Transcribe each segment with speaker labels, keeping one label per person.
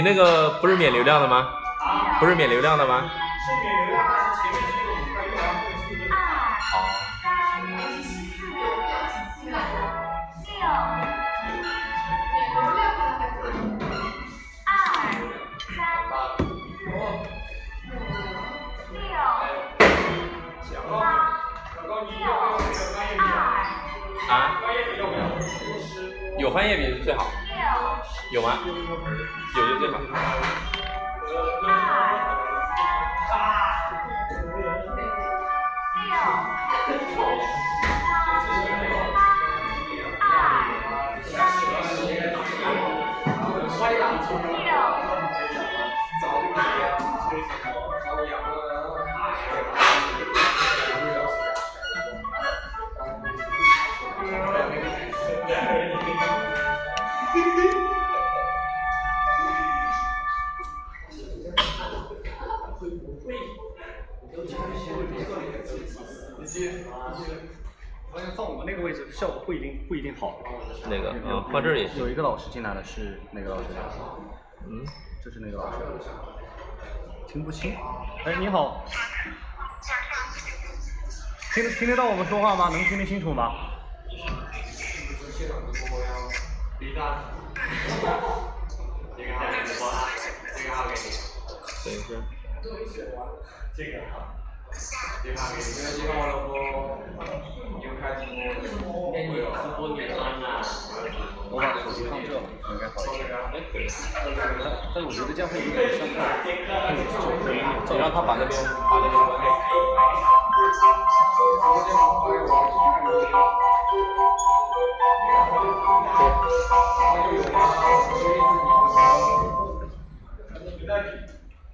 Speaker 1: 你
Speaker 2: 那个不是免流量的吗？不是免流量的吗？
Speaker 1: 是免流量，但是前面速度很快，用完后速度。
Speaker 2: 好。啊？有翻页笔是最好。有吗？有就最好。
Speaker 1: 发效果不一定不一定好。
Speaker 2: 那个？啊，画这儿也是。
Speaker 1: 有一个老师进来的是哪个老师？
Speaker 2: 嗯，
Speaker 1: 就是那个老师。听不清。哎，你好。听听得到我们说话吗？能听得清楚吗？
Speaker 2: 等一下。
Speaker 3: 这个哈。电话给你，这个接好了不？又开直播，那你直播点赞啊？
Speaker 1: 我把手机放这，应该好一点。但但我觉得这样会有点伤害。
Speaker 2: 你让他把那边把那边关掉。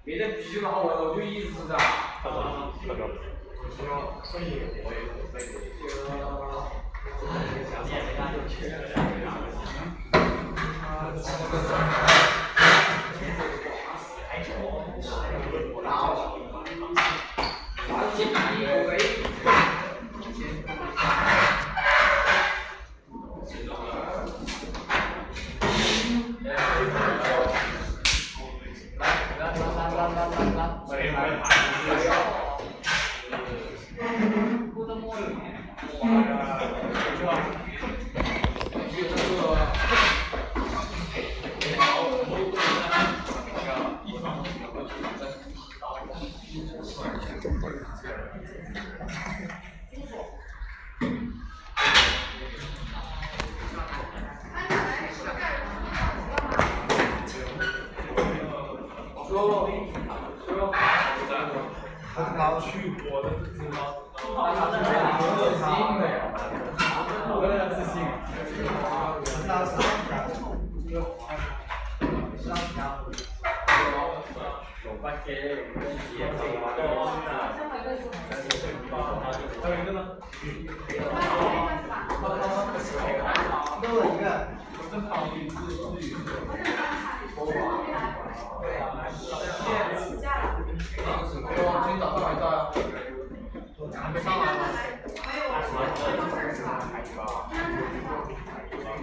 Speaker 3: 别的啤酒的话，我我就意思是啊。
Speaker 2: 看到了，看到了。
Speaker 3: 去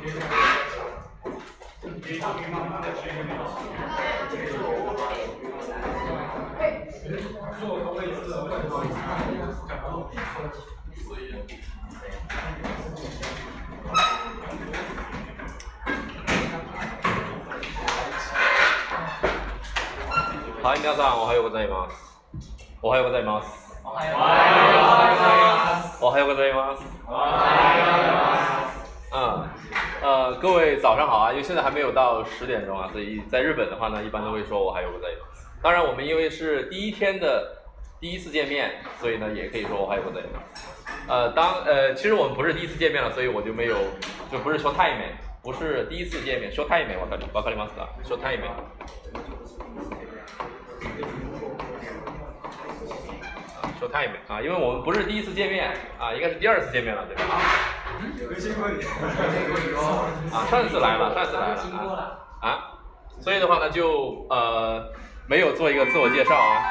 Speaker 2: はい、皆さんおはようございます。おはようございます。
Speaker 3: おはようございます。
Speaker 2: おはようございます。呃，各位早上好啊！因为现在还没有到十点钟啊，所以在日本的话呢，一般都会说我还有个在。当然，我们因为是第一天的第一次见面，所以呢，也可以说我还有个在。呃，当呃，其实我们不是第一次见面了，所以我就没有，就不是说太美，不是第一次见面，说太美，我靠，わかりますか？说太美。 说 show time 啊，因为我们不是第一次见面啊，应该是第二次见面了，对吧？
Speaker 1: 没见过你。
Speaker 2: 啊，上次来了，上次来了啊啊，所以的话呢，就呃没有做一个自我介绍啊。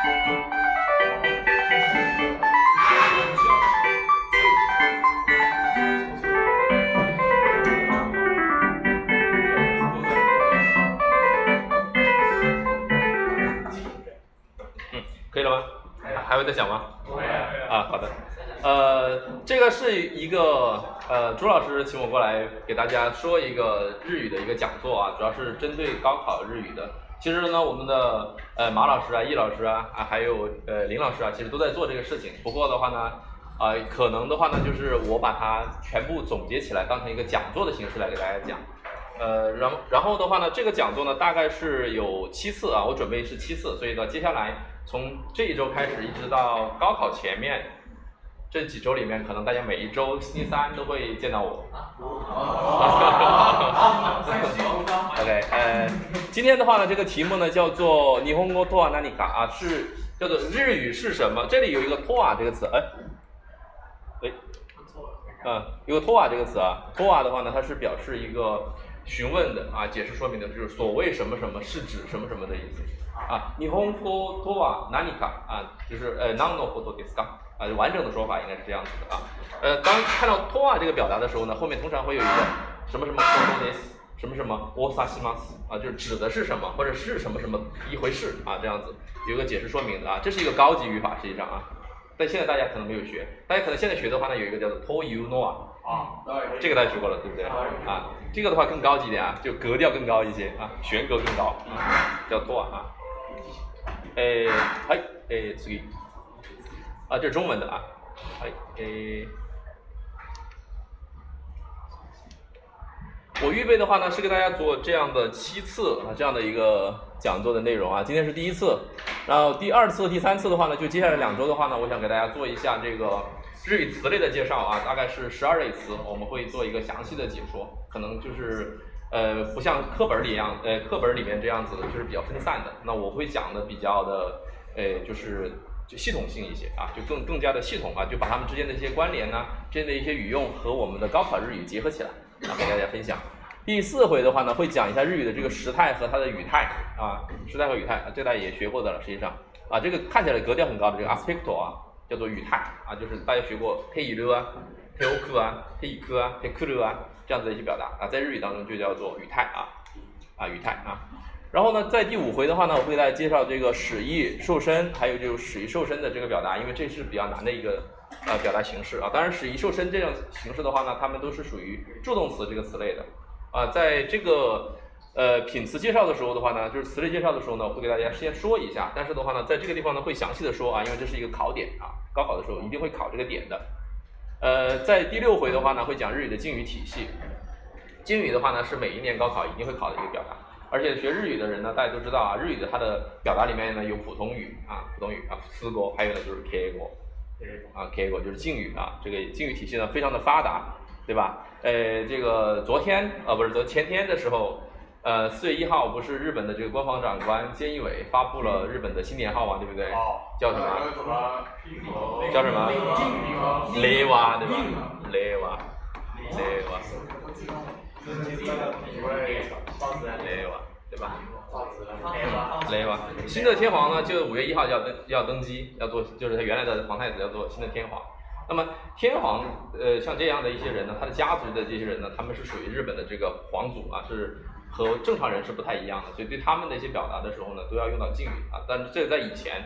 Speaker 2: 嗯，可以了吗？还会再想吗？啊，好的。呃，这个是一个呃，朱老师请我过来给大家说一个日语的一个讲座啊，主要是针对高考日语的。其实呢，我们的呃马老师啊、易老师啊啊，还有呃林老师啊，其实都在做这个事情。不过的话呢，啊、可能的话呢，就是我把它全部总结起来，当成一个讲座的形式来给大家讲。呃，然然后的话呢，这个讲座呢大概是有七次啊，我准备是七次，所以呢，接下来从这一周开始，一直到高考前面这几周里面，可能大家每一周星期三都会见到我。OK，呃，今天的话呢，这个题目呢叫做“日本語とは何か”啊，是叫做日语是什么？这里有一个“とは”这个词，哎，哎，嗯，有个“とは”这个词啊，“とは”的话呢，它是表示一个询问的啊，解释说明的，就是所谓什么什么是指什么什么的意思 啊。日本語とは何か啊，就是呃何のことですか啊，完整的说法应该是这样子的啊。呃，当看到“とは”这个表达的时候呢，后面通常会有一个什么什么ことです。什么什么おさします啊，就是指的是什么，或者是什么什么一回事啊，这样子有个解释说明的啊，这是一个高级语法，实际上啊，但现在大家可能没有学，大家可能现在学的话呢，有一个叫做 to you know 啊，这个大家学过了，对不对啊？这个的话更高级一点啊，就格调更高一些啊，弦格更高，叫 to 啊。 诶，はい、诶，次啊，这是中文的啊，はい、诶。我预备的话呢，是给大家做这样的七次啊，这样的一个讲座的内容啊。今天是第一次，然后第二次、第三次的话呢，就接下来两周的话呢，我想给大家做一下这个日语词类的介绍啊，大概是十二类词，我们会做一个详细的解说，可能就是 呃不像课本里一样，呃课本里面这样子的，就是比较分散的。那我会讲的比较的，呃就是就系统性一些啊，就更更加的系统啊，就把它们之间的一些关联呢，之间的一些语用和我们的高考日语结合起来。啊，给大家分享。第四回的话呢，会讲一下日语的这个时态和它的语态啊，时态和语态，啊这大家也学过的了。实际上啊，这个看起来格调很高的这个 aspect 啊，叫做语态啊，就是大家学过 te iru 啊，te oku 啊，te iku 啊，te kuru 啊这样子的一些表达啊，在日语当中就叫做语态啊啊语态啊。然后呢，在第五回的话呢，我会给大家介绍这个使役受身，还有就是使役受身的这个表达，因为这是比较难的一个呃表达形式啊。当然，使役受身这样形式的话呢，它们都是属于助动词这个词类的啊。在这个呃品词介绍的时候的话呢，就是词类介绍的时候呢，会给大家先说一下，但是的话呢，在这个地方呢会详细的说啊，因为这是一个考点啊，高考的时候一定会考这个点的。呃，在第六回的话呢，会讲日语的敬语体系。敬语的话呢，是每一年高考一定会考的一个表达。而且学日语的人呢，大家都知道啊，日语的它的表达里面呢有普通语啊，普通语啊，四国，还有呢就是 K 国，啊 K 国就是敬语啊，这个敬语体系呢非常的发达，对吧？呃，这个昨天啊不是昨前天的时候，呃四月一号不是日本的这个官方长官菅义伟发布了日本的新年号嘛，对不对？叫什么？叫什么？雷瓦对吧？雷瓦，雷瓦。雷瓦，对吧？雷瓦，新的天皇呢，就五月一号就要登要登基，要做就是他原来的皇太子要做新的天皇。那么天皇，呃，像这样的一些人呢，他的家族的这些人呢，他们是属于日本的这个皇族啊，是和正常人是不太一样的，所以对他们的一些表达的时候呢，都要用到敬语啊。但是这个在以前，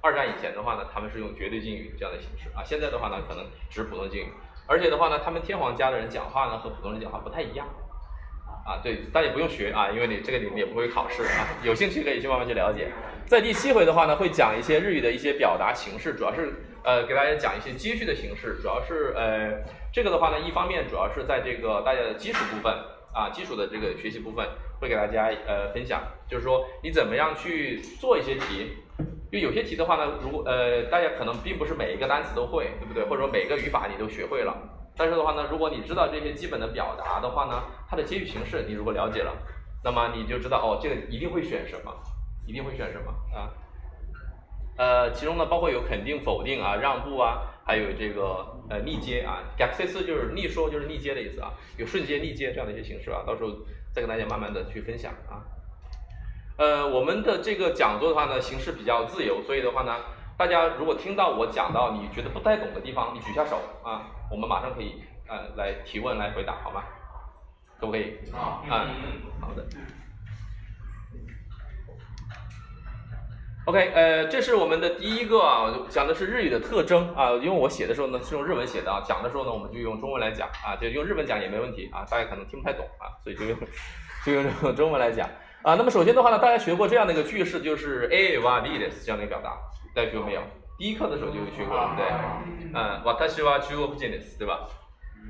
Speaker 2: 二战以前的话呢，他们是用绝对敬语这样的形式啊。现在的话呢，可能只是普通敬语，而且的话呢，他们天皇家的人讲话呢，和普通人讲话不太一样。啊，对，大家不用学啊，因为你这个你们也不会考试啊，有兴趣可以去慢慢去了解。在第七回的话呢，会讲一些日语的一些表达形式，主要是呃给大家讲一些接续的形式，主要是呃这个的话呢，一方面主要是在这个大家的基础部分啊，基础的这个学习部分会给大家呃分享，就是说你怎么样去做一些题，因为有些题的话呢，如果呃大家可能并不是每一个单词都会，对不对？或者说每个语法你都学会了。但是的话呢，如果你知道这些基本的表达的话呢，它的接语形式你如果了解了，那么你就知道哦，这个一定会选什么，一定会选什么啊。呃，其中呢包括有肯定、否定啊、让步啊，还有这个呃逆接啊。，gaxis 就是逆说，就是逆接的意思啊。有瞬间、逆接这样的一些形式啊，到时候再跟大家慢慢的去分享啊。呃，我们的这个讲座的话呢，形式比较自由，所以的话呢，大家如果听到我讲到你觉得不太懂的地方，你举下手啊，我们马上可以呃来提问来回答，好吗？可不可以？
Speaker 3: 好，
Speaker 2: 嗯，好的。OK，呃，这是我们的第一个啊，讲的是日语的特征啊。因为我写的时候呢是用日文写的啊，讲的时候呢我们就用中文来讲啊，就用日文讲也没问题啊，大家可能听不太懂啊，所以就用就用这个中文来讲啊。那么首先的话呢，大家学过这样的一个句式，就是 A wa b des 这样的一个表达，大家学过没有？第一课的时候就学过了，对不对？嗯，私は中国人です，对吧？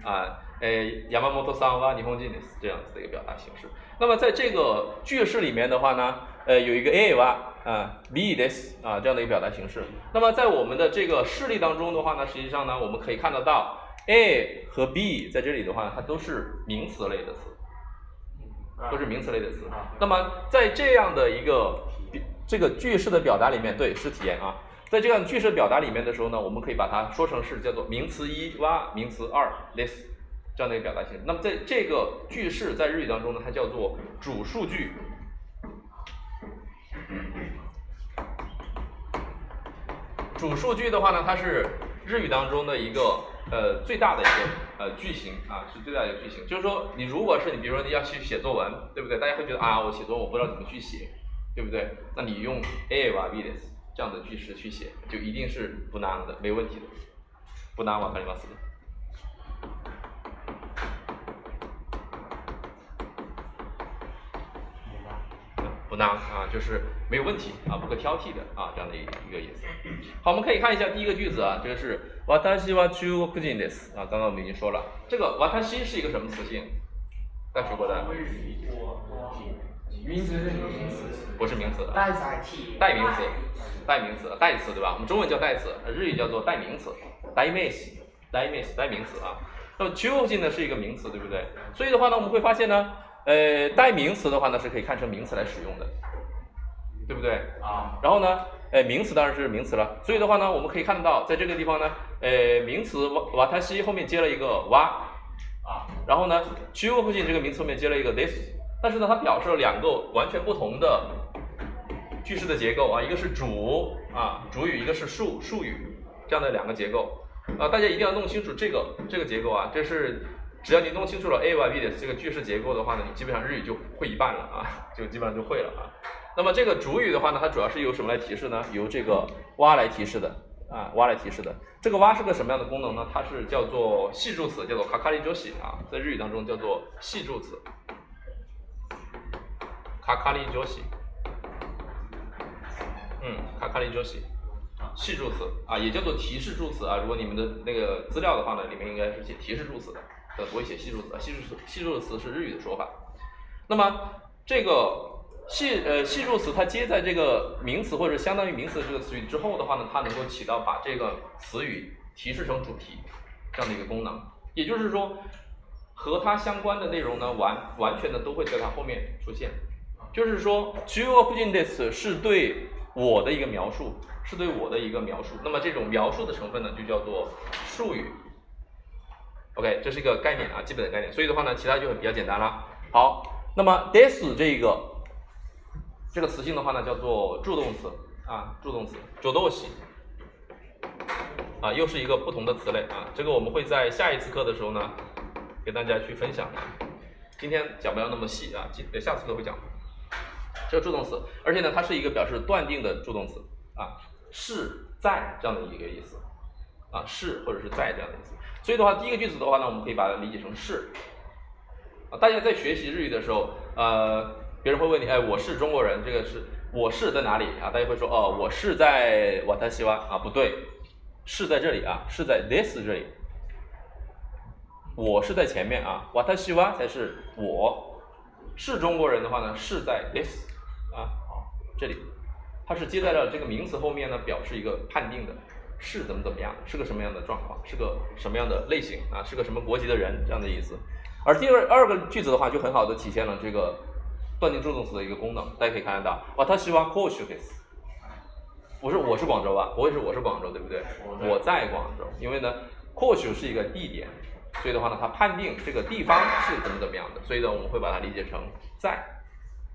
Speaker 2: 啊，诶，山本さんは日本人です这样子的一个表达形式。那么在这个句式里面的话呢，呃，有一个 A 哇。 啊，be this 啊这样的一个表达形式。那么在我们的这个事例当中的话呢，实际上呢，我们可以看得到 a 和 b 在这里的话，它都是名词类的词，都是名词类的词。那么在这样的一个这个句式的表达里面，对，是体验啊。在这样句式表达里面的时候呢，我们可以把它说成是叫做名词一哇，名词二 this 这样的一个表达形式。那么在这个句式在日语当中呢，它叫做主数句。主数据的话呢，它是日语当中的一个呃最大的一个呃句型啊，是最大的一个句型。就是说，你如果是你，比如说你要去写作文，对不对？大家会觉得啊，我写作我不知道怎么去写，对不对？那你用 a wa b des 这样的句式去写，就一定是不难的，没问题的，不难，我看你们思。不难啊，就是没有问题啊，不可挑剔的啊，这样的一一个意思。好，我们可以看一下第一个句子啊，这个是私は中国人です。啊，刚刚我们已经说了，这个私是一个什么词性？大家学过的？
Speaker 3: 名词是名词，
Speaker 2: 不是名词。
Speaker 3: 代替。
Speaker 2: 代名词，代名词，代词对吧？我们中文叫代词，日语叫做代名词。代名词，代名词，代名词啊。那么中国呢是一个名词，对不对？所以的话呢，我们会发现呢。 呃，代名词的话呢，是可以看成名词来使用的，对不对？
Speaker 3: 啊。
Speaker 2: 然后呢，呃，名词当然是名词了。所以的话呢，我们可以看得到，在这个地方呢，呃，名词瓦瓦塔西后面接了一个哇，啊。然后呢，区域附近这个名词后面接了一个 this，但是呢，它表示了两个完全不同的句式的结构啊，一个是主啊主语，一个是述述语这样的两个结构啊，大家一定要弄清楚这个这个结构啊，这是。只要你弄清楚了 A Y B 的这个句式结构的话呢，你基本上日语就会一半了啊，就基本上就会了啊。那么这个主语的话呢，它主要是由什么来提示呢？由这个哇来提示的啊，哇来提示的。这个哇是个什么样的功能呢？它是叫做系助词，叫做卡卡里周西啊，在日语当中叫做系助词。卡卡里周西，嗯，卡卡里周西。系助词啊，也叫做提示助词啊。如果你们的那个资料的话呢，里面应该是写提示助词的。呃，不会写系数词，系数词系数词是日语的说法。那么这个系呃系数词，它接在这个名词或者相当于名词的这个词语之后的话呢，它能够起到把这个词语提示成主题这样的一个功能。也就是说，和它相关的内容呢，完完全的都会在它后面出现。就是说，to of this 是对我的一个描述，是对我的一个描述。那么这种描述的成分呢，就叫做术语。OK，这是一个概念啊，基本的概念。所以的话呢，其他就会比较简单了。好，那么 this 这个这个词性的话呢，叫做助动词啊，助动词。助动词啊，又是一个不同的词类啊。这个我们会在下一次课的时候呢，给大家去分享。今天讲不了那么细啊，今下次课会讲。这个助动词，而且呢，它是一个表示断定的助动词啊，是在这样的一个意思啊，是或者是在这样的意思。所以的话，第一个句子的话呢，我们可以把它理解成是。啊，大家在学习日语的时候，呃，别人会问你，哎，我是中国人，这个是我是在哪里啊？大家会说，哦，我是在瓦塔西湾啊，不对，是在这里啊，是在 this 这里。我是在前面啊，瓦塔西湾才是我。是中国人的话呢，是在 this 啊，这里，它是接在了这个名词后面呢，表示一个判定的。是怎么怎么样？是个什么样的状况？是个什么样的类型啊？是个什么国籍的人这样的意思。而第二二个句子的话，就很好的体现了这个断定助动词的一个功能。大家可以看得到，私はこうしです。 我是我是广州啊，不会是我是广州，对不对？我在广州，因为呢，或许是一个地点，所以的话呢，它判定这个地方是怎么怎么样的，所以呢，我们会把它理解成在，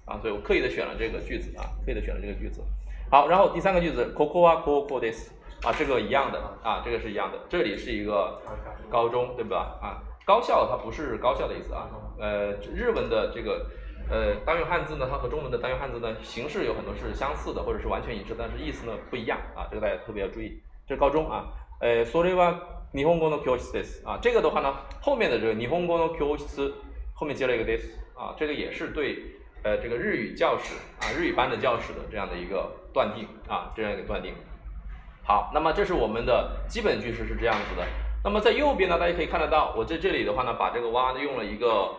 Speaker 2: 啊，所以我刻意的选了这个句子啊，刻意的选了这个句子。好，然后第三个句子，koko wa koko des， 啊，这个一样的啊，这个是一样的，这里是一个高中，对吧？啊，高校它不是高校的意思啊，呃，日文的这个。呃，单用汉字呢，它和中文的单用汉字呢，形式有很多是相似的，或者是完全一致，但是意思呢不一样啊，这个大家特别要注意。这是高中啊，呃，それは日本語の教室です。啊，这个的话呢，后面的这个日本語の教室后面接了一个です。啊，这个也是对呃这个日语教室啊日语班的教室的这样的一个断定啊，这样一个断定。 好，那么这是我们的基本句式是这样子的。那么在右边呢，大家可以看得到，我在这里的话呢，把这个蛙呢用了一个。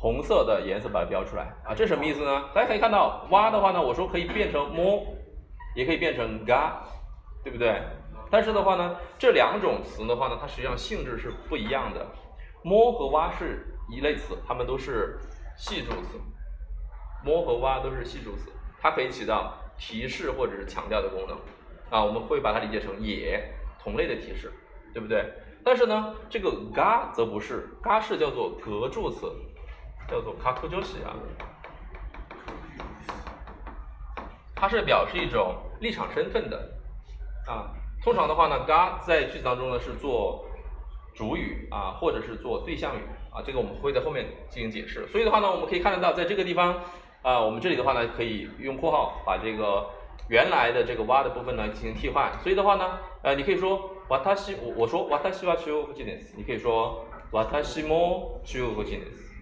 Speaker 2: 红色的颜色把它标出来啊，这什么意思呢？大家可以看到，蛙的话呢，我说可以变成摸，也可以变成嘎，对不对？但是的话呢，这两种词的话呢，它实际上性质是不一样的。摸和蛙是一类词，它们都是系助词。摸和蛙都是系助词，它可以起到提示或者是强调的功能啊。我们会把它理解成也同类的提示，对不对？但是呢，这个嘎则不是，嘎是叫做格助词。叫做卡库鸠西啊，它是表示一种立场身份的啊。通常的话呢，嘎在句子当中呢是做主语啊，或者是做对象语啊。这个我们会在后面进行解释。所以的话呢，我们可以看得到，在这个地方啊，我们这里的话呢，可以用括号把这个原来的这个哇的部分呢进行替换。所以的话呢，呃，你可以说わたし我我说わたしは中国人です。你可以说わたしも中国人です。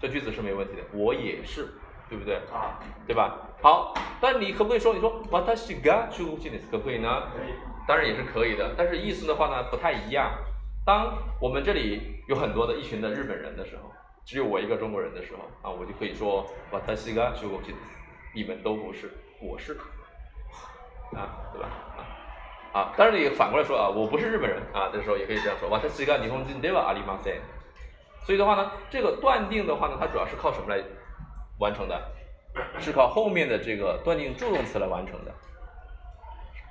Speaker 2: 这句子是没问题的，我也是，对不对？啊，对吧？好，但你可不可以说，你说 watashi ga chugujinis 可不可以呢？
Speaker 1: 可以，
Speaker 2: 当然也是可以的，但是意思的话呢不太一样。当我们这里有很多的一群的日本人的时候，只有我一个中国人的时候，啊，我就可以说 watashi ga chugujinis，你们都不是，我是， 啊，对吧？啊，啊，当然你反过来说啊，我不是日本人啊，这时候也可以这样说 watashi ga nihonjin de wa arimasen。所以的话呢，这个断定的话呢，它主要是靠什么来完成的？是靠后面的这个断定助动词来完成的。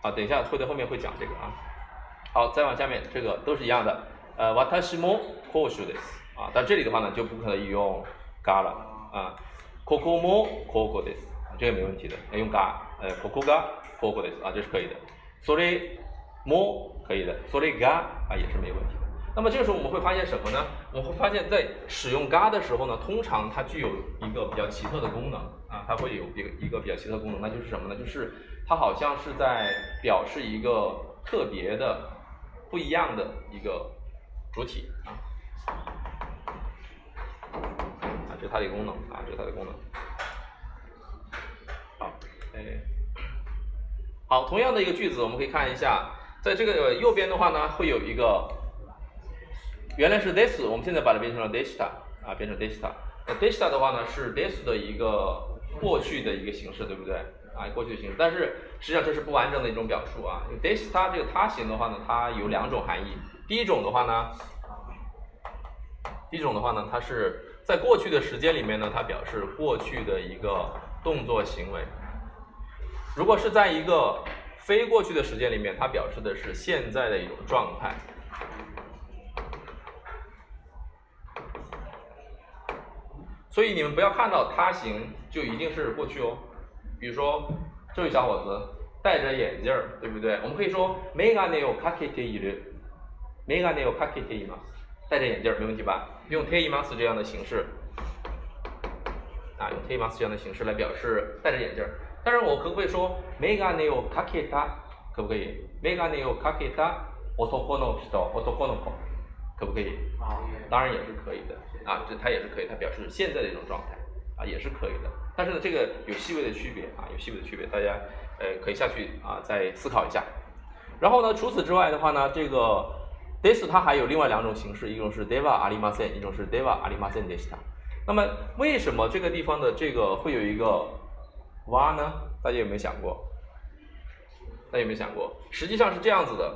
Speaker 2: 啊，等一下会在后面会讲这个啊。好，再往下面，这个都是一样的。呃，watashi mo koshu des。啊，但这里的话呢，就不可以用 ga 了啊。koko mo koko des，这个没问题的，要用 ga。呃，koko ga koko des，啊，这是可以的。sore mo 可以的，sore ga 啊也是没问题的。那么这个时候我们会发现什么呢？我们会发现，在使用嘎的时候呢，通常它具有一个比较奇特的功能啊，它会有一个一个比较奇特的功能，那就是什么呢？就是它好像是在表示一个特别的、不一样的一个主体啊。啊，这是它的功能啊，这是它的功能。好，哎，好，同样的一个句子，我们可以看一下，在这个右边的话呢，会有一个。原来是 this，我们现在把它变成了 desta 啊，变成 desta。那 desta 的话呢，是 this 的一个过去的一个形式，对不对？啊，过去的形式。但是实际上这是不完整的一种表述啊。desta 这个他形的话呢，它有两种含义。第一种的话呢，第一种的话呢，它是在过去的时间里面呢，它表示过去的一个动作行为。如果是在一个非过去的时间里面，它表示的是现在的一种状态。所以你们不要看到他行就一定是过去哦。比如说这位小伙子戴着眼镜儿，对不对？我们可以说メガネをかけている。メガネをかけています。戴着眼镜儿没问题吧？用テイマス这样的形式啊，用テイマス这样的形式来表示戴着眼镜儿。 但是我可不可以说メガネをかけた？可不可以？メガネをかけた男の人、男の子，可不可以？当然也是可以的。啊，这它也是可以，它表示现在的一种状态，啊，也是可以的。但是呢，这个有细微的区别啊，有细微的区别，大家呃可以下去啊再思考一下。然后呢，除此之外的话呢，这个 this 它还有另外两种形式，一种是 deva arimasen，一种是 deva arimasen desta。那么为什么这个地方的这个会有一个 哇呢？大家有没有想过？大家有没有想过？实际上是这样子的。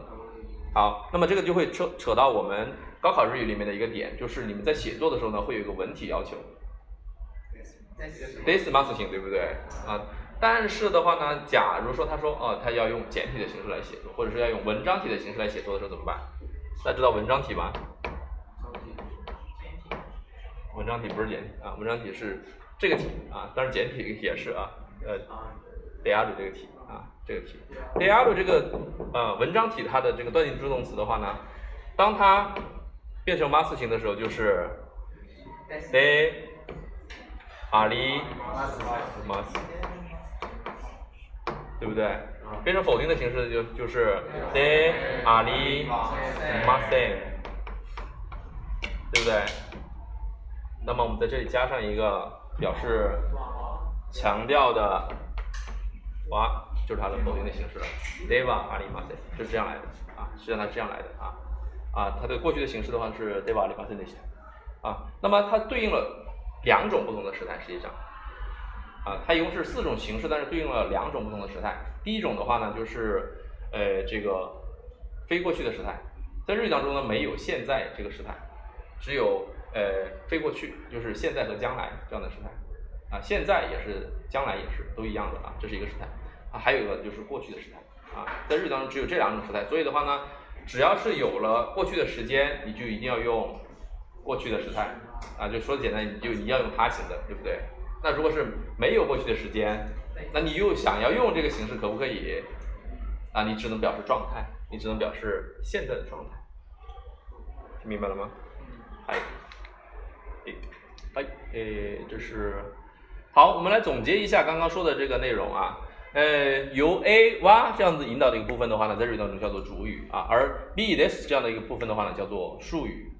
Speaker 2: 好，那么这个就会扯扯到我们。高考日语里面的一个点，就是你们在写作的时候呢，会有一个文体要求。this must 型对不对？啊，但是的话呢，假如说他说哦，他要用简体的形式来写作，或者是要用文章体的形式来写作的时候怎么办？大家知道文章体吗？文章体不是简体啊，文章体是这个体啊，当然简体也是啊，呃 d e a 这个题啊，这个题 d e a 这个呃文章体它的这个断定助动词的话呢，当它变成 mas 形的时候，就是 de ali mas，对不对？变成否定的形式就就是 de ali mas，对不对？那么我们在这里加上一个表示强调的哇，就是它的否定的形式了，deva ali mas，就是这样来的啊，实际上它是这样来的啊啊，它的过去的形式的话是 deva ali mas 那些啊，那么它对应了两种不同的时态，实际上。啊，它一共是四种形式，但是对应了两种不同的时态。第一种的话呢，就是呃这个非过去的时态，在日语当中呢没有现在这个时态，只有呃非过去，就是现在和将来这样的时态啊，现在也是，将来也是，都一样的啊，这是一个时态啊，还有一个就是过去的时态啊，在日语当中只有这两种时态，所以的话呢，只要是有了过去的时间，你就一定要用过去的时态啊，就说的简单，你就一定要用他形的，对不对？那如果是没有过去的时间，那你又想要用这个形式，可不可以？啊，你只能表示状态，你只能表示现在的状态，听明白了吗？哎，哎，哎，诶，这是好，我们来总结一下刚刚说的这个内容啊。呃，由 A 哇这样子引导的一个部分的话呢，在日语当中叫做主语啊，而 B this 这样的一个部分的话呢，叫做述语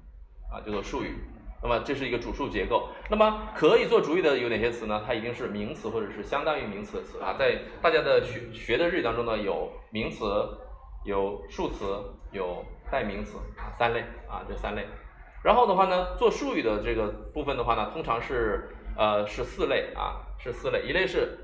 Speaker 2: 啊，叫做述语。那么这是一个主述结构。那么可以做主语的有哪些词呢？它一定是名词或者是相当于名词的词啊。在大家的学学的日语当中呢，有名词、有数词、有代名词啊三类啊这三类。然后的话呢，做述语的这个部分的话呢，通常是呃是四类啊是四类，一类是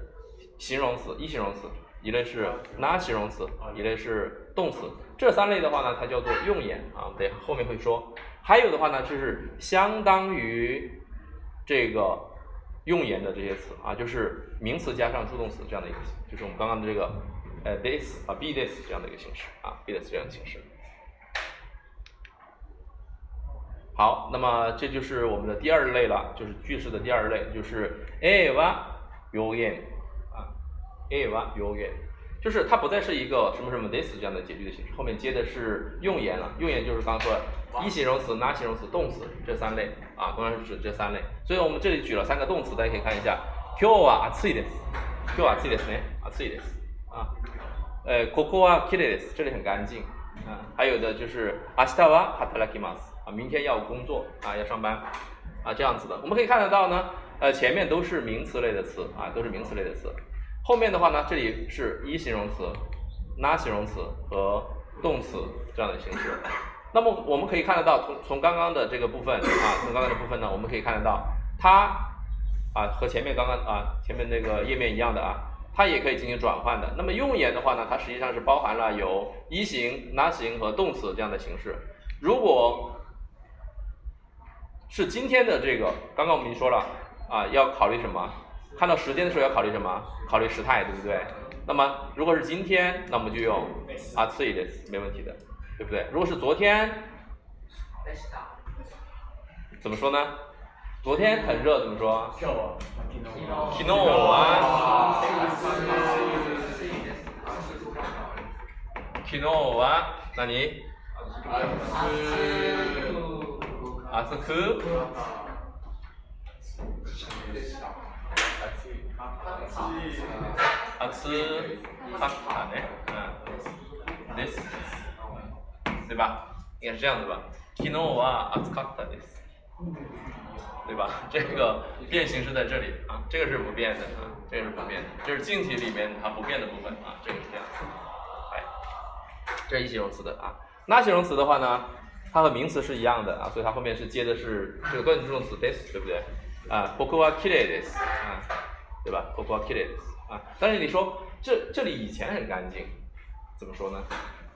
Speaker 2: 形容词一形容词，一类是那形容词，一类是动词。这三类的话呢，它叫做用言啊，对，后面会说。还有的话呢，就是相当于这个用言的这些词啊，就是名词加上助动词这样的一个，就是我们刚刚的这个呃 this 啊 be this 这样的一个形式啊 be this 这样的形式。好，那么这就是我们的第二类了，就是句式的第二类，就是 a は用言啊 a は用言，就是它不再是一个什么什么 this 这样的结句的形式，后面接的是用言了，用言就是刚刚说的。一形容词、那形容词、动词这三类啊，当然是指这三类。所以我们这里举了三个动词，大家可以看一下。今日は暑いです。今日は暑いですね。暑いです。啊，呃，ここは綺麗です。这里很干净。啊，还有的就是明日は働きます。 明天要工作啊，要上班啊，这样子的。我们可以看得到呢，呃，前面都是名词类的词啊，都是名词类的词。后面的话呢，这里是一形容词、那形容词和动词这样的形式。那么我们可以看得到，从从刚刚的这个部分啊，从刚刚的部分呢，我们可以看得到，它啊和前面刚刚啊前面那个页面一样的啊，它也可以进行转换的。那么用言的话呢，它实际上是包含了有一形、那形和动词这样的形式。如果是今天的这个，刚刚我们已经说了啊，要考虑什么？看到时间的时候要考虑什么？考虑时态，对不对？那么如果是今天，那我们就用啊次一点，没问题的。对不对？如果是昨天，怎么说呢？昨天很热，怎么说？昨日は昨日は何？暑く暑かったね。うん。です。对吧？应该是这样子吧。昨日は暑かったです。对吧？这个变形是在这里啊，这个是不变的啊，这个是不变的，这是静体里面它不变的部分啊，这个是这样。哎，这是一形容词的啊。那形容词的话呢， 它和名词是一样的啊，所以它后面是接的是这个断句助动词 this，对不对？啊，ここは綺麗です啊，对吧？ここは綺麗です啊。但是你说这这里以前很干净，怎么说呢？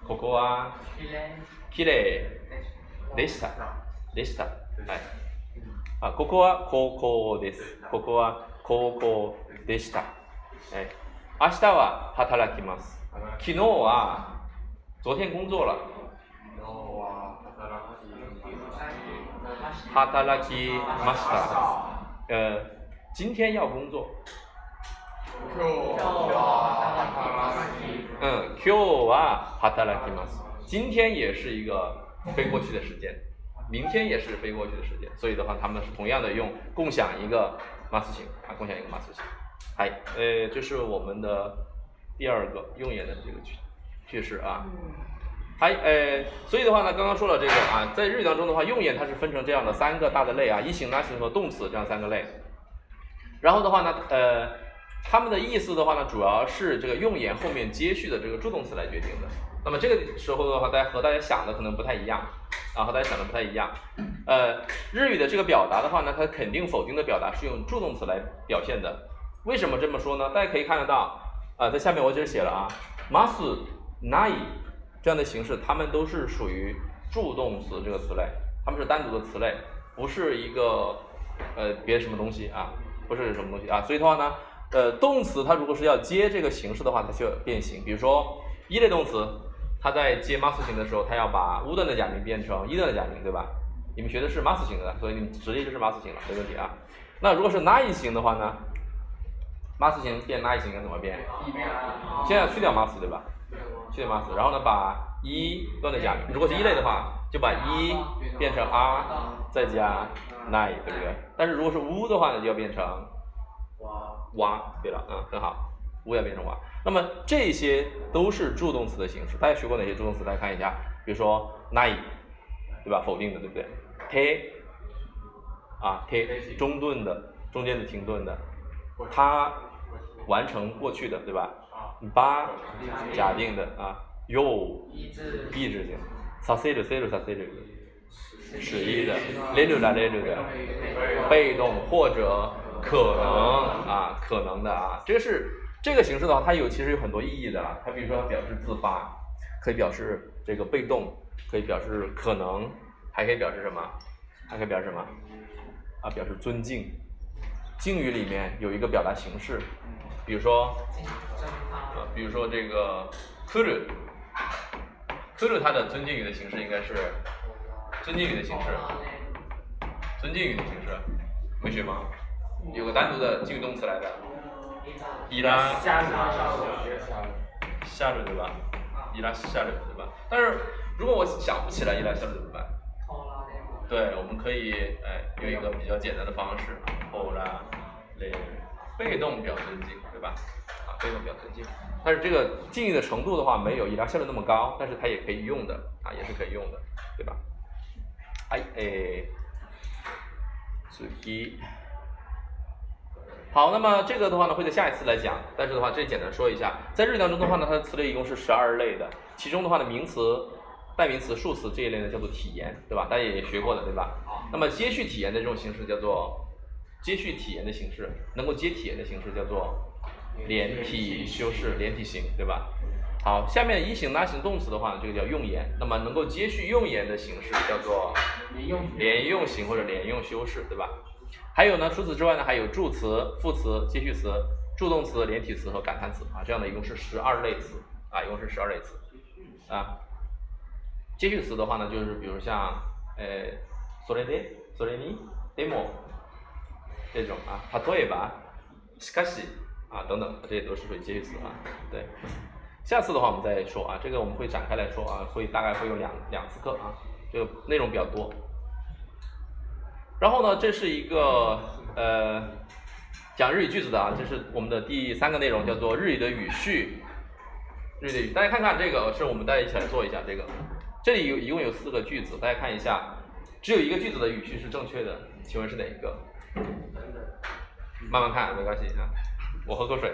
Speaker 2: ここはきれいでした。でした。はい。あ、ここは高校です。ここは高校でした。はい。 明日は働きます。昨日は昨天工作了。 働きました。呃，今天要工作。嗯，今日は働きます。今天也是一个飞过去的时间，明天也是飞过去的时间，所以的话，他们是同样的用共享一个 mas 型啊，共享一个 mas 型。嗨，呃，这是我们的第二个用言的这个句句式啊。 还呃，所以的话呢，刚刚说了这个啊，在日语当中的话，用言它是分成这样的三个大的类啊，一形、他形和动词这样三个类。然后的话呢，呃，它们的意思的话呢，主要是这个用言后面接续的这个助动词来决定的。那么这个时候的话，大家和大家想的可能不太一样啊，和大家想的不太一样。呃，日语的这个表达的话呢，它肯定否定的表达是用助动词来表现的。为什么这么说呢？大家可以看得到，啊、在下面我这儿写了啊，mas nai 这样的形式，它们都是属于助动词这个词类，它们是单独的词类，不是一个呃别什么东西啊，不是什么东西啊。所以的话呢，呃，动词它如果是要接这个形式的话，它就要变形。比如说一类动词，它在接 mas 型的时候，它要把 u 段的假名变成一段的假名，对吧？你们学的是 mas 型的，所以你们直接就是 mas 型了，没问题啊。那如果是 nai 型的话呢，mas 型变 nai 型应该怎么变？现在去掉 mas 对吧？去掉 mas，然后呢，把一断在下面，如果是一类的话，就把一变成 r，再加 nine，对不对？但是如果是 u 的话呢，就要变成哇，对了，嗯，很好，乌要变成哇。那么这些都是助动词的形式，大家学过哪些助动词？大家看一下，比如说 nine，对吧？否定的，对不对？te，啊，te 中顿的，中间的停顿的，它完成过去的，对吧？八假定的啊，又意志性，させるせるさせる，使意的，れるられる的，被动或者可能啊，可能的啊，这个是这个形式的话，它有其实有很多意义的啊。它比如说它表示自发，可以表示这个被动，可以表示可能，还可以表示什么？还可以表示什么？啊，表示尊敬。敬语里面有一个表达形式， 比如说，呃，比如说这个 kuru。kuru 它的尊敬语的形式应该是尊敬语的形式，尊敬语的形式，没学吗？有个单独的敬语动词来的，伊拉。
Speaker 3: 下日。
Speaker 2: 夏日。对吧？伊拉下日对吧？但是如果我想不起来伊拉下日怎么办？对，我们可以哎用一个比较简单的方式，后拉雷，被动表尊敬，对吧？啊，被动表尊敬。但是这个敬意的程度的话，没有伊拉夏日那么高，但是它也可以用的啊，也是可以用的，对吧？哎哎，次好，那么这个的话呢，会在下一次来讲。但是的话，这里简单说一下，在日语当中的话呢，它的词类一共是十二类的，其中的话呢，名词、代名词、数词这一类呢叫做体言，对吧？大家也学过的，对吧？那么接续体言的这种形式叫做接续体言的形式，能够接体言的形式叫做连体修饰、连体型，对吧？好，下面一形、拉形动词的话呢，这个叫用言。那么能够接续用言的形式叫做
Speaker 3: 连用
Speaker 2: 连用型或者连用修饰，对吧？还有呢，除此之外呢，还有助词、副词、接续词、助动词、连体词和感叹词啊，这样的一共是十二类词啊，一共是十二类词啊。接续词的话呢，就是比如像呃，それで、それに、でも这种啊，例えば、しかし 啊等等，这些都是属于接续词啊。对，下次的话我们再说啊，这个我们会展开来说啊，会大概会有两两次课啊，这个内容比较多。然后呢，这是一个呃讲日语句子的啊，这是我们的第三个内容，叫做日语的语序。日语的语，大家看看这个，是我们大家一起来做一下这个。这里有一共有四个句子，大家看一下，只有一个句子的语序是正确的，请问是哪一个？慢慢看，没关系啊。我喝口水。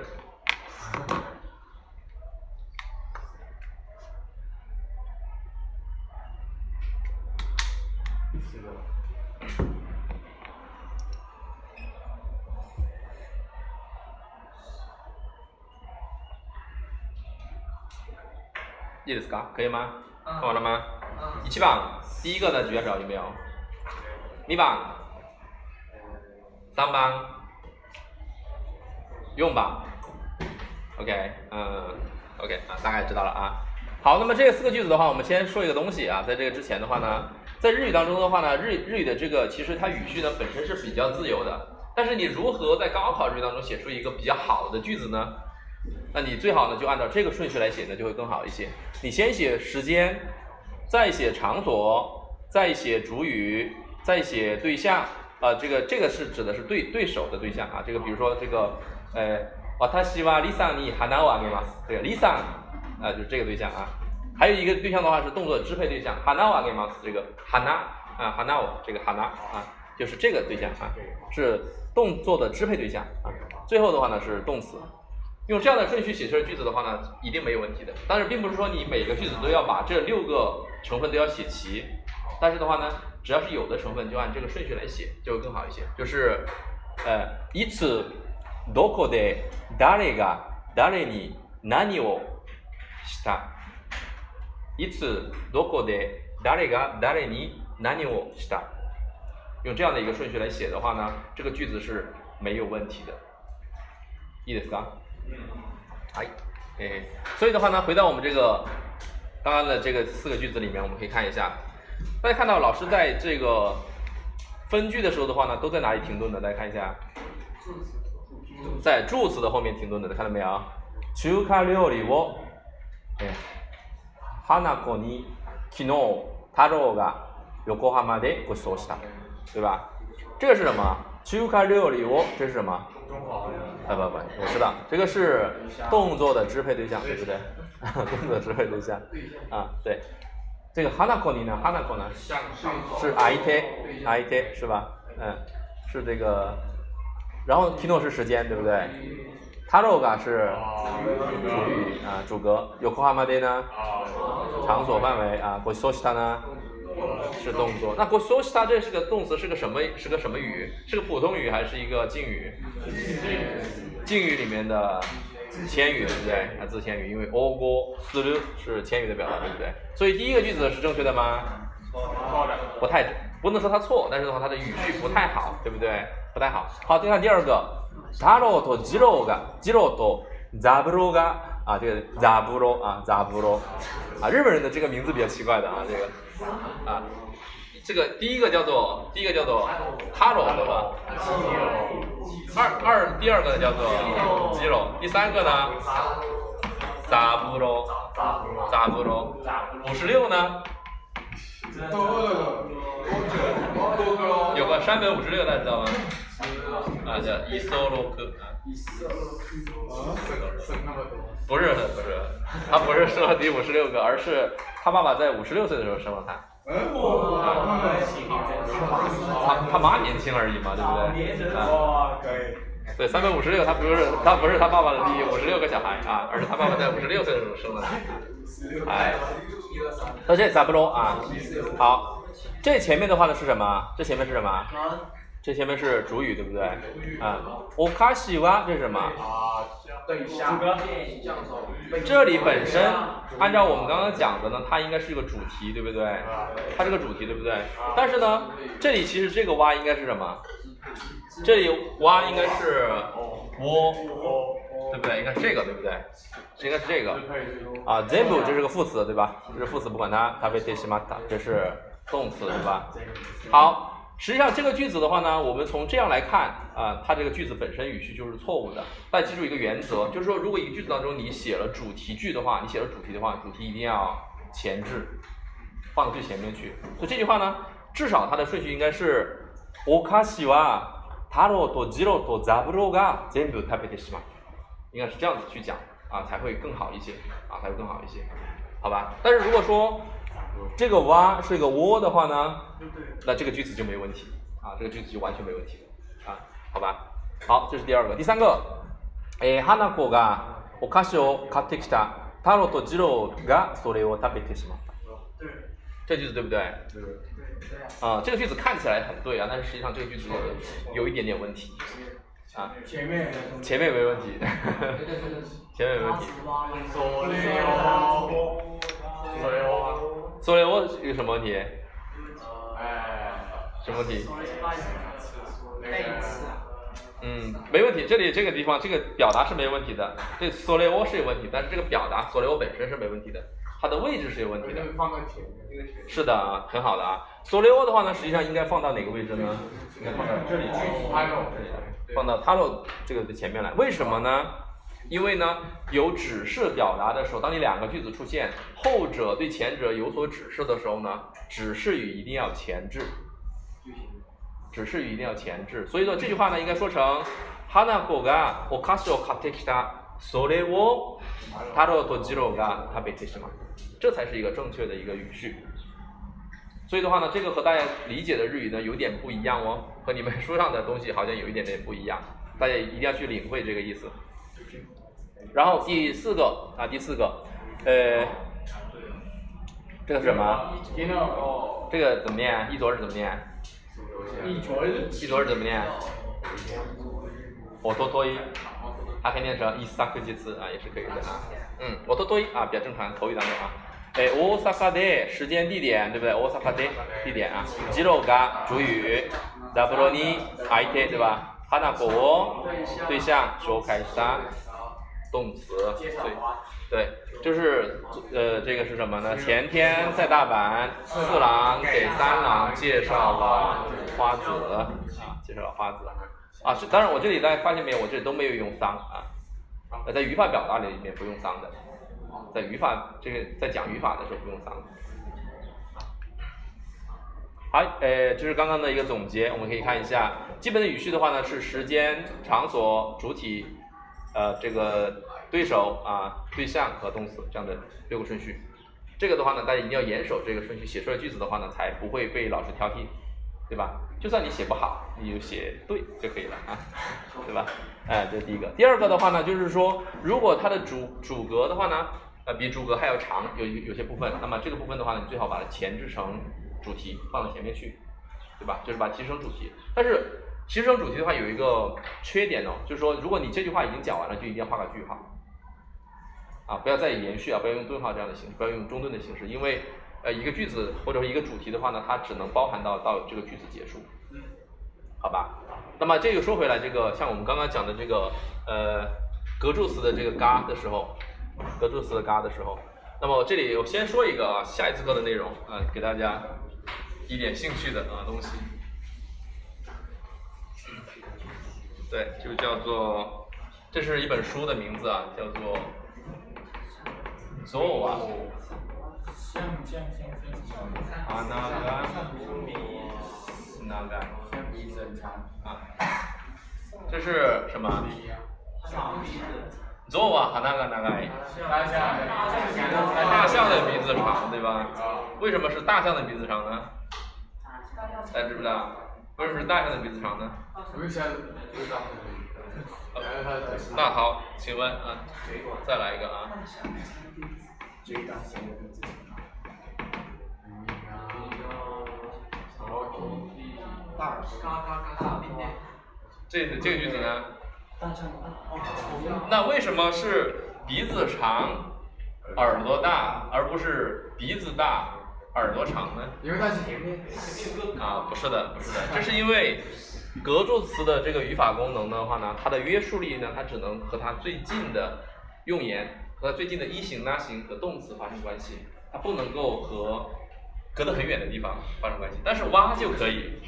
Speaker 2: いいですか？可以吗？看完了吗？一番第一个的举下手有没有？二番、三番、 用吧、OK，嗯，OK 啊，大概知道了啊。好，那么这四个句子的话，我们先说一个东西啊，在这个之前的话呢，在日语当中的话呢，日日语的这个其实它语序呢本身是比较自由的，但是你如何在高考日语当中写出一个比较好的句子呢？那你最好呢就按照这个顺序来写呢，就会更好一些。你先写时间，再写场所，再写主语，再写对象，啊，这个这个是指的是对对手的对象啊，这个比如说这个，呃，私はリサに花をあげます，这个リサ。啊，就是这个对象啊，还有一个对象的话是动作支配对象，hana wa g e m a s 这个 hana 啊，hana 这个 hana 啊，就是这个对象啊，是动作的支配对象啊。最后的话呢是动词，用这样的顺序写出来句子的话呢，一定没有问题的。但是并不是说你每个句子都要把这六个成分都要写齐，但是的话呢，只要是有的成分就按这个顺序来写，就会更好一些。就是呃，いつ どこで誰が誰に何をした。いつ、どこで、誰が誰に何をした。用这样的一个顺序来写的话呢，这个句子是没有问题的。いいですか？はい。哎，所以的话呢，回到我们这个刚刚的这个四个句子里面，我们可以看一下。大家看到老师在这个分句的时候的话呢，都在哪里停顿的？大家看一下。 在助词的后面停顿的，看到没有？中華料理をえ花子に昨日太郎が横浜でご馳走した，对吧？这个是什么？中華料理を这是什么？啊不不，我知道，这个是动作的支配对象，对不对？动作支配对象啊，对。这个花子に呢，花子呢是相手，相手是吧？嗯，是这个。 然后昨日是时间，对不对？タロガ是主语啊，主格。有コハマデ呢？场所范围啊。ゴソシタ呢？是动作。那ゴソシタ这是个动词，是个什么？是个什么语？是个普通语还是一个敬语？敬语里面的谦语，对不对？啊，自谦语，因为オゴスル是谦语的表达，对不对？所以第一个句子是正确的吗？不太，不能说它错，但是的话，它的语序不太好，对不对？ 不太好。好，再看第二个。太郎と次郎が、次郎とザブロが啊，这个ザブロ啊，ザブロ啊，日本人的这个名字比较奇怪的啊，这个啊，这个第一个叫做第一个叫做太郎对吧？二二第二个叫做吉郎，第三个呢？ザブロ，ザブロ，五十六呢？有个山本五十六，大家知道吗？ 啊，叫伊索洛克啊，不是不是，他不是生了第五十六个，而是他爸爸在五十六岁的时候生了他。他他妈年轻而已嘛，对不对？啊，对，三百五十六，他不是他不是他爸爸的第五十六个小孩啊，而是他爸爸在五十六岁的时候生的他。哎，到这咋不中啊？好，这前面的话呢是什么？这前面是什么？这前面是主语，对不对？啊，おかしは这是什么？啊，对象。这里本身按照我们刚刚讲的呢，它应该是一个主题，对不对？它是个主题，对不对？但是呢，这里其实这个蛙应该是什么？这里蛙应该是窝，对不对？应该是这个，对不对？应该是这个。啊全部这是个副词，对吧？这是副词，不管它。食べてしまった，这是动词，对吧？好。 实际上这个句子的话呢，我们从这样来看啊，它这个句子本身语序就是错误的。大家记住一个原则，就是说，如果一个句子当中你写了主题句的话，你写了主题的话，主题一定要前置，放到最前面去。所以这句话呢，至少它的顺序应该是おかしは太郎と次郎とザブロが全部食べてしまう，应该是这样子去讲啊，才会更好一些啊，才会更好一些，好吧？但是如果说 这个蛙是一个窝的话呢，那这个句子就没问题啊，这个句子就完全没问题了啊，好吧？好，这是第二个，第三个，え、花子がお菓子を買ってきた。太郎と次郎がそれを食べてしまった。这句子对不对？对。啊，这个句子看起来很对啊，但是实际上这个句子有一点点问题啊。前面前面没问题，前面没问题。 所以我有什么问题？哎，什么问题？嗯，没问题。这里这个地方这个表达是没问题的，这 s o l e o 是有问题，但是这个表达 l e o 本身是没问题的，它的位置是有问题的。
Speaker 3: 放在前面，这个前
Speaker 2: 是的啊，很好的啊。l e o 的话呢，实际上应该放到哪个位置呢？应该放到这里去，放到 talo 这个的前面来。为什么呢？因为呢，有指示表达的时候，当你两个句子出现，后者对前者有所指示的时候呢，指示语一定要前置。指示语一定要前置，所以说这句话呢，应该说成花子がお菓子を買ってきた。それを太郎と次郎が食べてしまう。这才是一个正确的一个语序。所以的话呢，这个和大家理解的日语呢有点不一样哦，和你们书上的东西好像有一点点不一样，大家一定要去领会这个意思。 然后第四个啊，第四个，呃，这个是什么？这个怎么念？一左是怎么念？
Speaker 3: 一左日，
Speaker 2: 一左日怎么念？我多多一，还可以念成伊萨克吉次啊，也是可以的啊。嗯，我多多一啊，比较正常，口语当中啊。哎，大阪的时间地点对不对？大阪的地点啊。吉ロが主语，ザブロニ相手对吧？花子を对象紹介した 动词对对，就是呃这个是什么呢？前天在大阪，四郎给三郎介绍了花子啊，介绍了花子啊。是当然，我这里大家发现没有？我这里都没有用桑啊，呃，在语法表达里面不用桑的，在语法这个在讲语法的时候不用桑。好，呃，这是刚刚的一个总结，我们可以看一下基本的语序的话呢，是时间、场所、主体，呃，这个对手啊、对象和动词这样的六个顺序。这个的话呢，大家一定要严守这个顺序，写出来句子的话呢，才不会被老师挑剔，对吧？就算你写不好，你就写对就可以了啊，对吧？哎，这是第一个。第二个的话呢，就是说，如果它的主主格的话呢，呃，比主格还要长，有有些部分，那么这个部分的话呢，你最好把它前置成主题放到前面去，对吧？就是把提升主题。但是提升主题的话，有一个缺点哦，就是说，如果你这句话已经讲完了，就一定要画个句号，啊，不要再延续啊，不要用顿号这样的形式，不要用中顿的形式，因为呃一个句子或者说一个主题的话呢，它只能包含到到这个句子结束，好吧？那么这个说回来，这个像我们刚刚讲的这个呃格助词的这个嘎的时候，格助词的嘎的时候，那么这里我先说一个啊，下一次课的内容啊，给大家一点兴趣的啊东西，对，就叫做，这是一本书的名字啊，叫做《左啊
Speaker 3: 像像像像
Speaker 2: 啊那个那个啊，这是什么？左啊哈那个那个。
Speaker 3: 大象，
Speaker 2: 大象的鼻子长，对吧？为什么是大象的鼻子长呢？大家知不知道？为什么是大象的鼻子长呢？那好，请问啊，再来一个啊。这这个句子呢？那为什么是鼻子长，耳朵大，而不是鼻子大，耳朵长呢？
Speaker 3: 因为它是前面。
Speaker 2: 啊，不是的，不是的，这是因为格助词的这个语法功能的话呢，它的约束力呢，它只能和它最近的用言和它最近的一型、那型和动词发生关系，它不能够和隔得很远的地方发生关系。但是挖就可以，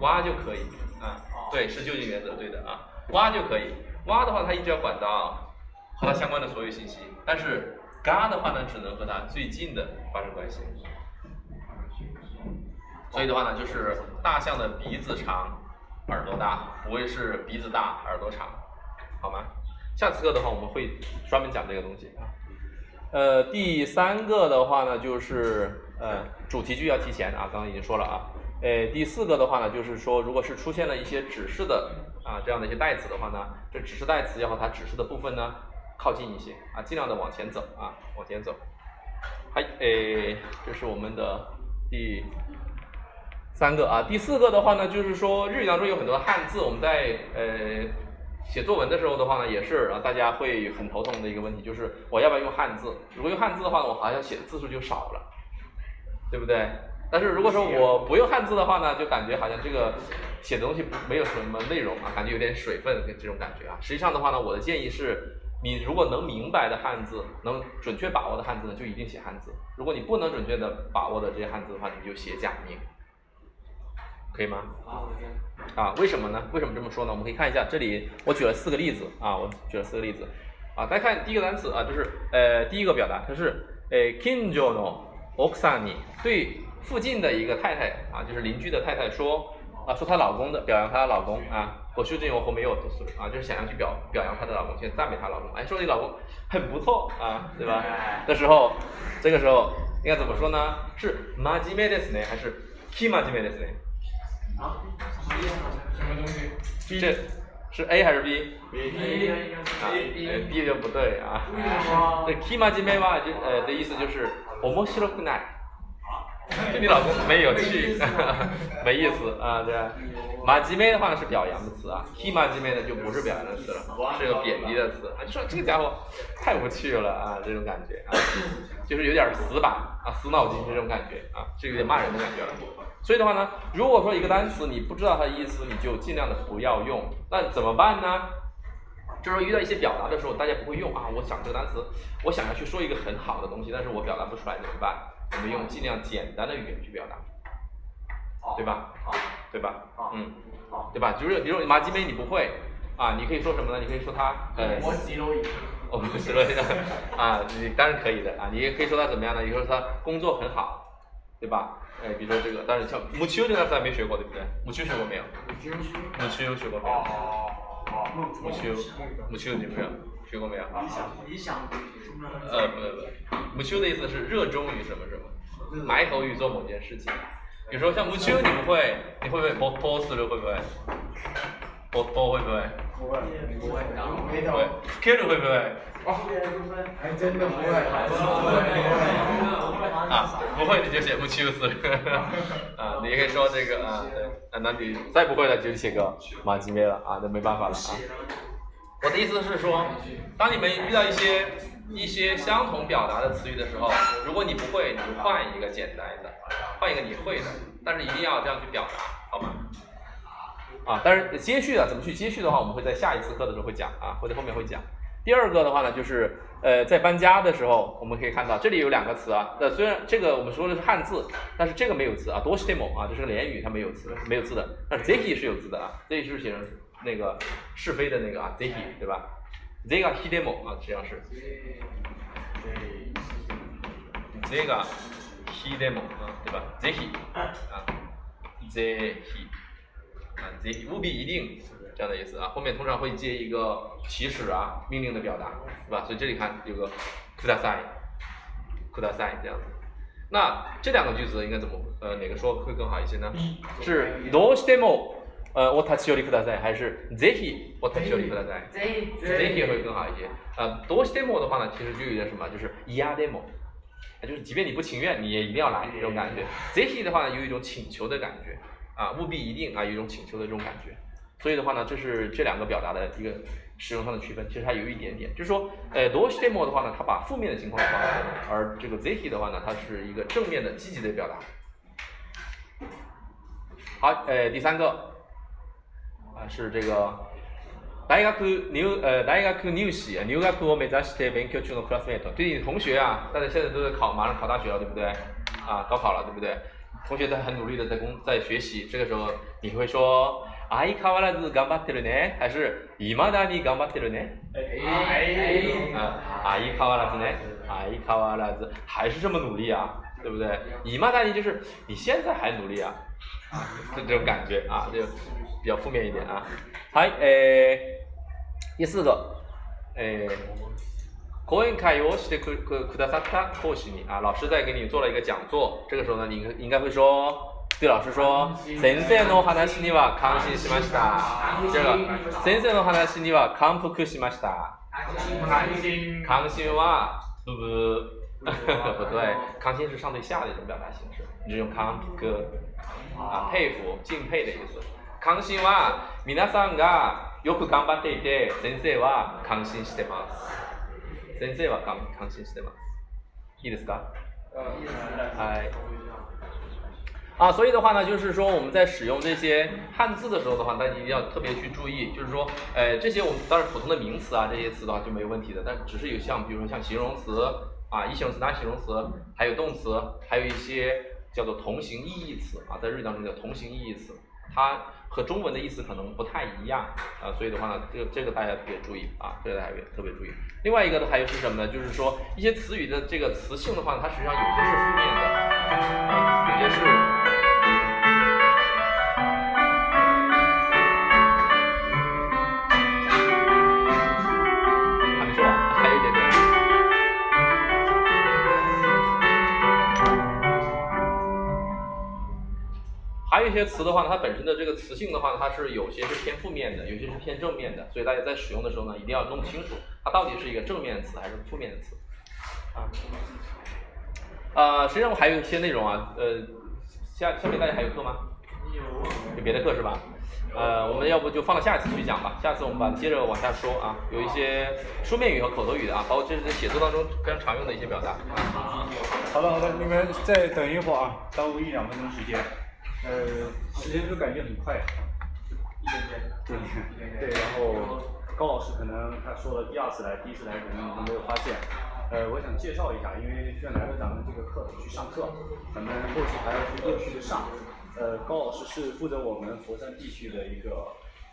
Speaker 2: 挖就可以啊，对，是就近原则，对的啊，挖就可以。挖的话，它一直要管到和它相关的所有信息，但是嘎的话呢，只能和它最近的发生关系。所以的话呢，就是大象的鼻子长，耳朵大，不会是鼻子大耳朵长，好吗？下次课的话，我们会专门讲这个东西啊。呃，第三个的话呢，就是呃主题句要提前啊，刚刚已经说了啊。呃，第四个的话呢，就是说，如果是出现了一些指示的啊这样的一些代词的话呢，这指示代词要和它指示的部分呢靠近一些啊，尽量的往前走啊，往前走。还诶，这是我们的第三个啊，第四个的话呢，就是说日语当中有很多汉字，我们在呃写作文的时候的话呢，也是啊，大家会很头痛的一个问题，就是我要不要用汉字？如果用汉字的话呢，我好像写的字数就少了，对不对？但是如果说我不用汉字的话呢，就感觉好像这个写的东西没有什么内容啊，感觉有点水分这种感觉啊。实际上的话呢，我的建议是，你如果能明白的汉字，能准确把握的汉字呢，就一定写汉字；如果你不能准确的把握的这些汉字的话，你就写假名，可以吗？啊，为什么呢？为什么这么说呢？我们可以看一下，这里我举了四个例子啊，我举了四个例子啊。大家看第一个单词啊，就是呃第一个表达，它是呃 kinjo no oksani 对附近的一个太太啊，就是邻居的太太说啊，说她老公的表扬她的老公啊，我修正我后面有啊，就是想要去表表扬她的老公，先赞美她老公，哎，说你老公很不错啊，对吧？的时候，这个时候应该怎么说呢？是 majime desu 呢，还是 kimajime desu 呢？
Speaker 3: 啊？什么东西？
Speaker 2: 这是 A 还是
Speaker 3: B？B
Speaker 2: 啊，B 就不对啊。这 kimajime 吧，就呃的意思就是面白くない。 就 你老公没有趣，没意思啊，对？马吉妹的话呢是表扬的词啊，K 马吉妹呢就不是表扬的词了，是个贬低的词。你说这个家伙太无趣了啊，这种感觉啊，就是有点死板啊，死脑筋这种感觉啊，就有点骂人的感觉了。所以的话呢，如果说一个单词你不知道它的意思，你就尽量的不要用。那怎么办呢？就是说遇到一些表达的时候，大家不会用啊，我想这个单词，我想要去说一个很好的东西，但是我表达不出来怎么办？我们用尽量简单的语言去表达，对吧？对吧？嗯，对吧？就是比如马吉梅你不会啊，你可以说什么呢？你可以说他呃，
Speaker 3: 我洗了一
Speaker 2: 我不是了啊，你当然可以的啊，你也可以说他怎么样呢？你说他工作很好，对吧？哎，比如说这个，但是像母丘这个词还没学过，对不对？母丘学过没有？母丘学过没有？母丘，母丘你没有学过没有？
Speaker 3: 理想，理想。
Speaker 2: 呃，不不不，母丘的意思是热衷于什么什么，埋头于做某件事情。比如说像母丘，你不会，你会不会波波斯的？会不会？波波会不会？
Speaker 3: 不会，不会，
Speaker 2: 没会。K 鲁会不会？
Speaker 3: 还真的不会。
Speaker 2: 啊，不会你就写母丘斯。啊，你可以说这个啊，对，啊，那你再不会了就写个马吉梅了啊，那没办法了啊。我的意思是说，当你们遇到一些一些相同表达的词语的时候，如果你不会，你就换一个简单的，换一个你会的，但是一定要这样去表达，好吗？啊，但是接续的怎么去接续的话，我们会在下一次课的时候会讲啊，会在后面会讲。第二个的话呢，就是呃，在搬家的时候，我们可以看到这里有两个词啊，那虽然这个我们说的是汉字，但是这个没有词啊，多西テモ啊，这是个连语，它没有词，没有字的，但是 zeki 是有字的啊 ziki 是写成那个是非的那个啊，zeki 对吧？zega hidemo 啊，实际上是，zega hidemo 啊，对吧？zeki 啊，zeki 啊，zeki 务必一定。这样的意思啊，后面通常会接一个起始啊，命令的表达，是吧？所以这里看有个ください，ください这样子。那这两个句子应该怎么呃哪个说会更好一些呢？是どうしても 呃我立ち寄りください，还是ぜひ我立ち寄りください？ぜひ会更好一些。呃，どうしても的话呢，其实就有点什么，就是嫌でも，就是即便你不情愿，你也一定要来这种感觉。ぜひ的话呢，有一种请求的感觉啊，务必一定啊，有一种请求的这种感觉。所以的话呢，这是这两个表达的一个使用上的区分，其实它有一点点，就是说，呃，どうしても的话呢，它把负面的情况放在前面，而这个ぜひ的话呢，它是一个正面的、积极的表达。好，呃，第三个 啊是这个大学入呃大学入試入学を目指して勉強中のクラスメート，对你同学啊，大家现在都在考，马上考大学了，对不对？啊，高考了，对不对？同学在很努力的在工在学习，这个时候你会说。相変わらず頑張ってるね还是いまだに頑張ってるね啊，相変わらずね相変わらず还是这么努力啊，对不对？いまだに就是你现在还努力啊， 就这种感觉啊，就比较负面一点啊。好，诶，第四个，诶，講演会をしてくくださった講師に啊，老师在给你做了一个讲座，这个时候呢，你应该会说。对老师说，先生の話には感心しました。这个先生の話には感服しました。感心は不不 不对，感心是上对下的一种表达形式，你用感服啊，佩服、敬佩的意思。感心は皆さんがよく頑張っていて、先生は感心してます。先生は感感心してます。いいですか？はい。 啊，所以的话呢，就是说我们在使用这些汉字的时候的话，大家一定要特别去注意，就是说，呃，这些我们当然普通的名词啊，这些词的话就没有问题的，但只是有像比如说像形容词 啊，一形容词、单形容词，还有动词，还有一些叫做同形意义词啊，在日语当中叫同形意义词，它和中文的意思可能不太一样啊，所以的话呢，这个这个大家特别注意啊，这个大家特别注意。另外一个呢，还有是什么呢？就是说一些词语的这个词性的话，它实际上有些是负面的，些词的话呢，它本身的这个词性的话，它是有些是偏负面的，有些是偏正面的，所以大家在使用的时候呢，一定要弄清楚它到底是一个正面词还是负面的词。啊，呃，实际上我还有一些内容啊，呃，下下面大家还有课吗？有。有别的课是吧？呃，我们要不就放到下一次去讲吧，下次我们把接着往下说啊，有一些书面语和口头语的啊，包括这是在写作当中非常常用的一些表达。
Speaker 1: 好的好的，你们再等一会儿啊，耽误一两分钟时间。呃，时间就感觉很快，一天天，对对，然后高老师可能他说了第二次来，第一次来可能还没有发现。呃，我想介绍一下，因为既然来了咱们这个课去上课，咱们后期还要去陆续的上。呃，高老师是负责我们佛山地区的一个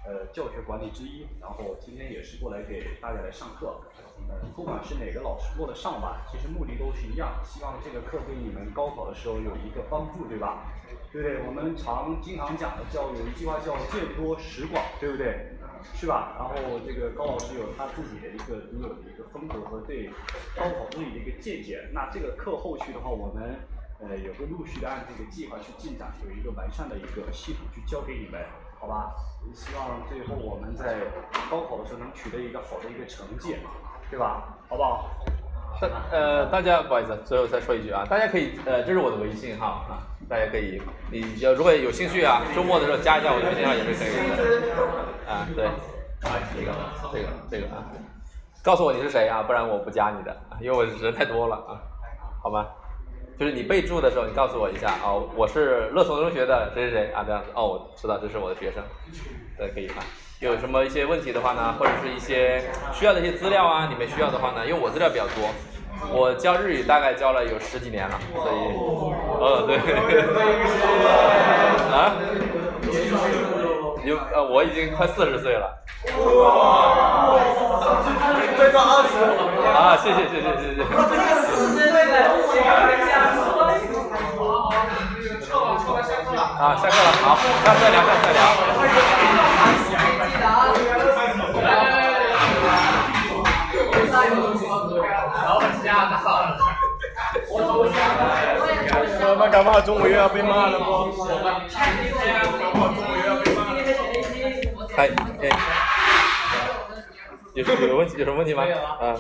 Speaker 1: 呃教学管理之一，然后今天也是过来给大家来上课。呃，不管是哪个老师过的上晚，其实目的都是一样，希望这个课对你们高考的时候有一个帮助，对吧？对不对？我们常经常讲的叫有一句话叫见多识广，对不对？是吧？然后这个高老师有他自己的一个独有的一个风格和对高考日语的一个见解。那这个课后续的话，我们呃也会陆续的按这个计划去进展，有一个完善的一个系统去教给你们，好吧？希望最后我们在高考的时候能取得一个好的一个成绩，对吧？好不好？
Speaker 2: 大呃，大家不好意思，最后再说一句啊，大家可以呃，这是我的微信号啊，大家可以，你要如果有兴趣啊，周末的时候加一下我的微信号也是可以的啊，对，啊这个这个这个啊，告诉我你是谁啊，不然我不加你的，因为我人太多了啊，好吧，就是你备注的时候你告诉我一下哦，我是乐从中学的谁谁谁啊这样子，哦，我知道这是我的学生，对，可以看。有什么一些问题的话呢，或者是一些需要的一些资料啊，你们需要的话呢，因为我资料比较多，我教日语大概教了有十几年了，所以，呃，对，啊，有呃，我已经快四十岁了，啊，谢谢谢谢谢谢。啊，下课了，好，下次再聊，下次再聊。
Speaker 1: 我们搞不好中午又要被骂了不？
Speaker 2: 嗨，哎，有什问题？有什么问题吗？啊，